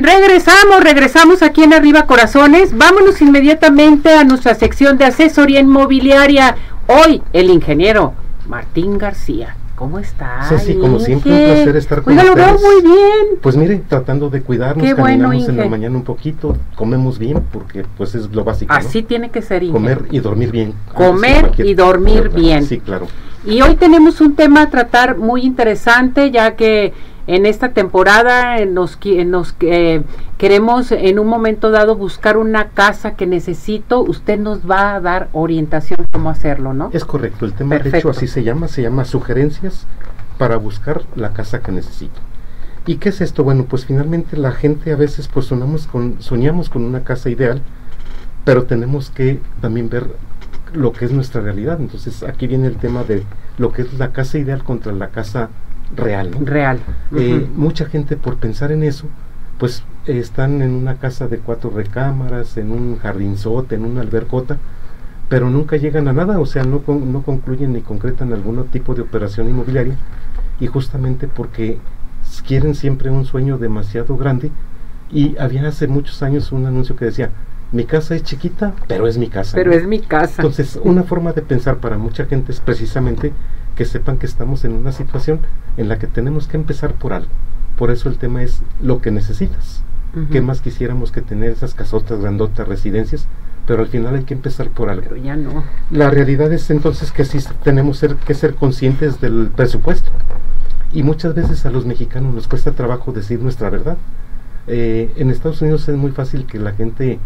Regresamos, regresamos aquí en Arriba Corazones. Vámonos inmediatamente a nuestra sección de asesoría inmobiliaria. Hoy el ingeniero Martín García. ¿Cómo está? Sí, sí, como siempre, un placer estar con Oiga, lo veo muy bien. Pues mire, tratando de cuidarnos, Qué bueno, caminamos en la mañana un poquito, comemos bien, porque pues es lo básico, ¿no? Así tiene que ser, Inge. Comer y dormir bien. Comer y dormir bien. Sí, claro. Y hoy tenemos un tema a tratar muy interesante, ya que en esta temporada nos, eh, queremos en un momento dado buscar una casa que necesito. Usted nos va a dar orientación cómo hacerlo, ¿no? Es correcto, el tema de hecho así se llama, se llama sugerencias para buscar la casa que necesito. ¿Y qué es esto? Bueno, pues finalmente la gente a veces pues soñamos con, soñamos con una casa ideal, pero tenemos que también ver lo que es nuestra realidad. Entonces aquí viene el tema de lo que es la casa ideal contra la casa real. ¿no? Real. Eh, mucha gente por pensar en eso, pues eh, están en una casa de cuatro recámaras, en un jardinzote, en una albercota, pero nunca llegan a nada, o sea, no, con- no concluyen ni concretan algún tipo de operación inmobiliaria, y justamente porque quieren siempre un sueño demasiado grande, y había hace muchos años un anuncio que decía, mi casa es chiquita, pero es mi casa. Pero ¿no? es mi casa. Entonces, una forma de pensar para mucha gente es precisamente que sepan que estamos en una situación en la que tenemos que empezar por algo. Por eso el tema es lo que necesitas. ¿Qué más quisiéramos que tener esas casotas, grandotas, residencias? Pero al final hay que empezar por algo. Pero ya no. La realidad es entonces que sí tenemos ser- que ser conscientes del presupuesto. Y muchas veces a los mexicanos nos cuesta trabajo decir nuestra verdad. Eh, en Estados Unidos es muy fácil que la gente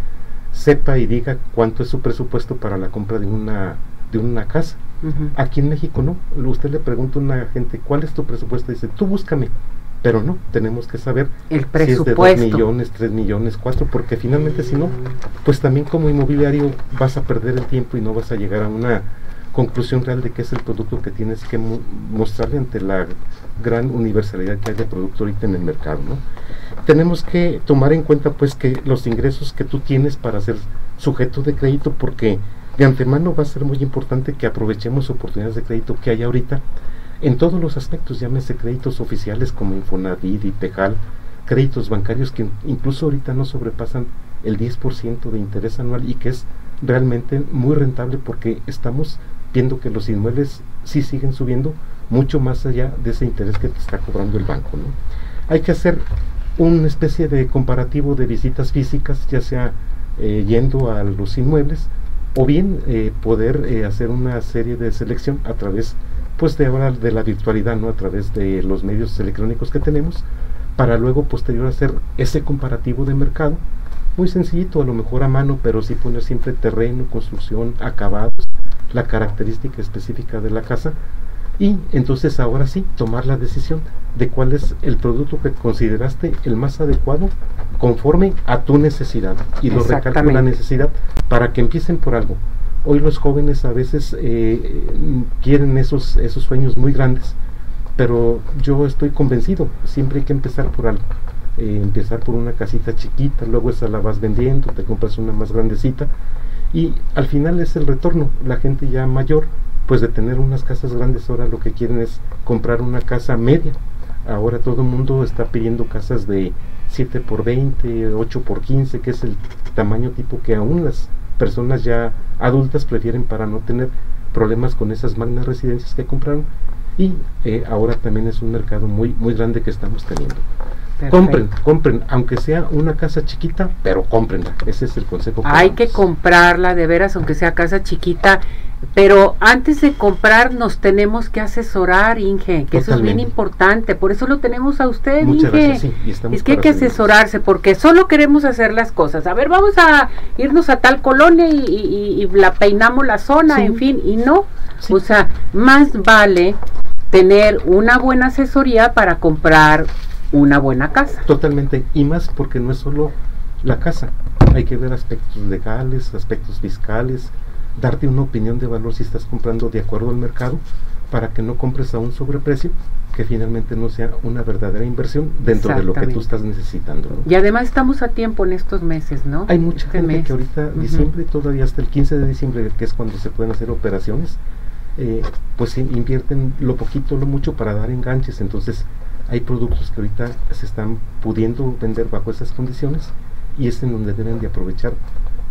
sepa y diga cuánto es su presupuesto para la compra de una, de una casa. Aquí en México no. Usted le pregunta a una gente cuál es tu presupuesto y dice, tú búscame. Pero no, tenemos que saber El si es de 2 presupuesto. millones, 3 millones, 4, porque finalmente si no, pues también como inmobiliario vas a perder el tiempo y no vas a llegar a una conclusión real de qué es el producto que tienes que mo- mostrarle ante la gran universalidad que hay de producto ahorita en el mercado. ¿no? Tenemos que tomar en cuenta pues que los ingresos que tú tienes para ser sujeto de crédito, porque de antemano va a ser muy importante que aprovechemos oportunidades de crédito que hay ahorita en todos los aspectos, llámese créditos oficiales como Infonavit y Pejal, créditos bancarios que incluso ahorita no sobrepasan el 10% de interés anual y que es realmente muy rentable porque estamos viendo que los inmuebles sí siguen subiendo mucho más allá de ese interés que te está cobrando el banco. ¿no? Hay que hacer una especie de comparativo de visitas físicas, ya sea eh, yendo a los inmuebles o bien eh, poder eh, hacer una serie de selección a través pues de ahora de la virtualidad, ¿no? A través de los medios electrónicos que tenemos, para luego posterior hacer ese comparativo de mercado, muy sencillito, a lo mejor a mano, pero sí poner siempre terreno, construcción, acabados, la característica específica de la casa, y entonces ahora sí tomar la decisión de cuál es el producto que consideraste el más adecuado conforme a tu necesidad. Y lo recalco la necesidad para que empiecen por algo. Hoy los jóvenes a veces eh, quieren esos, esos sueños muy grandes, pero yo estoy convencido, siempre hay que empezar por algo. Eh, empezar por una casita chiquita, luego esa la vas vendiendo, te compras una más grandecita y al final es el retorno. La gente ya mayor, pues de tener unas casas grandes, ahora lo que quieren es comprar una casa media. Ahora todo el mundo está pidiendo casas de 7 por 20, 8 por 15, que es el tamaño tipo que aún las personas ya adultas prefieren para no tener problemas con esas magnas residencias que compraron. Y eh, ahora también es un mercado muy, muy grande que estamos teniendo. Perfecto. Compren, compren, aunque sea una casa chiquita, pero cómprenla. Ese es el consejo. Hay que comprarla de veras, aunque sea casa chiquita. Pero antes de comprar nos tenemos que asesorar, Inge, que eso es bien importante. Por eso lo tenemos a usted, Muchas Inge. gracias, sí, y es que hay que asesorarse porque solo queremos hacer las cosas. A ver, vamos a irnos a tal colonia y, y- y la peinamos la zona, Sí. en fin, y no. Sí. O sea, más vale tener una buena asesoría para comprar una buena casa. Totalmente, y más porque no es solo la casa, hay que ver aspectos legales, aspectos fiscales, darte una opinión de valor si estás comprando de acuerdo al mercado, para que no compres a un sobreprecio que finalmente no sea una verdadera inversión dentro de lo que tú estás necesitando. ¿no? Y además estamos a tiempo en estos meses, ¿no? Hay mucha Este gente mes. que ahorita, diciembre, todavía hasta el 15 de diciembre, que es cuando se pueden hacer operaciones, eh, pues in- invierten lo poquito, lo mucho para dar enganches. Entonces, hay productos que ahorita se están pudiendo vender bajo esas condiciones y es en donde deben de aprovechar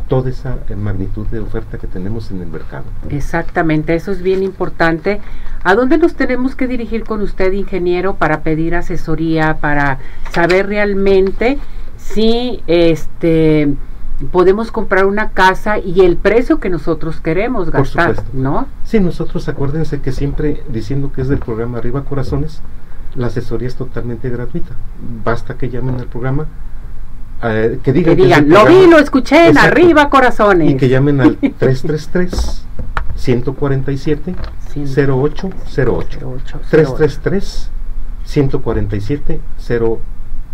toda esa eh, magnitud de oferta que tenemos en el mercado. Exactamente, eso es bien importante. ¿A dónde nos tenemos que dirigir con usted, ingeniero, para pedir asesoría, para saber realmente si este podemos comprar una casa y el precio que nosotros queremos gastar, ¿no? Sí, nosotros acuérdense que siempre diciendo que es del programa Arriba Corazones, la asesoría es totalmente gratuita. Basta que llamen al programa, eh, que digan, lo vi, lo escuché en Arriba Corazones. Y que llamen al 333 147 0808. 333 147 0808.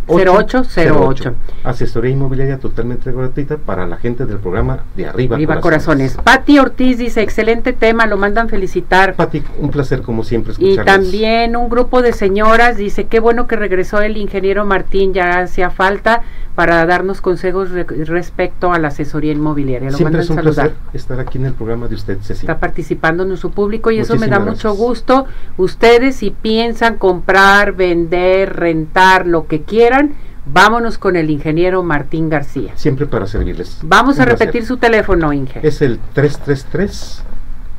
0808. Asesoría inmobiliaria totalmente gratuita para la gente del programa de Arriba, Arriba Corazones. Pati Ortiz dice, excelente tema, lo mandan felicitar. Pati, un placer como siempre Y también un grupo de señoras dice, qué bueno que regresó el ingeniero Martín, ya hacía falta para darnos consejos respecto a la asesoría inmobiliaria. Lo Siempre es un placer estar aquí en el programa de usted, Cecilia. Está participando en su público y eso me da mucho gusto. Ustedes si piensan comprar, vender, rentar, lo que quieran, vámonos con el ingeniero Martín García. Siempre para servirles. Vamos a repetir su teléfono, Inge. Es el 333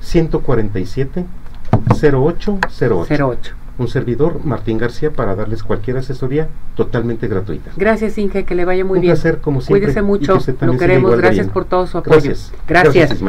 147 0808. 08 un servidor, Martín García, para darles cualquier asesoría totalmente gratuita. Gracias, Inge, que le vaya muy un bien. Placer, como siempre, Cuídese mucho, lo queremos, gracias por todo su apoyo. Gracias. Gracias. gracias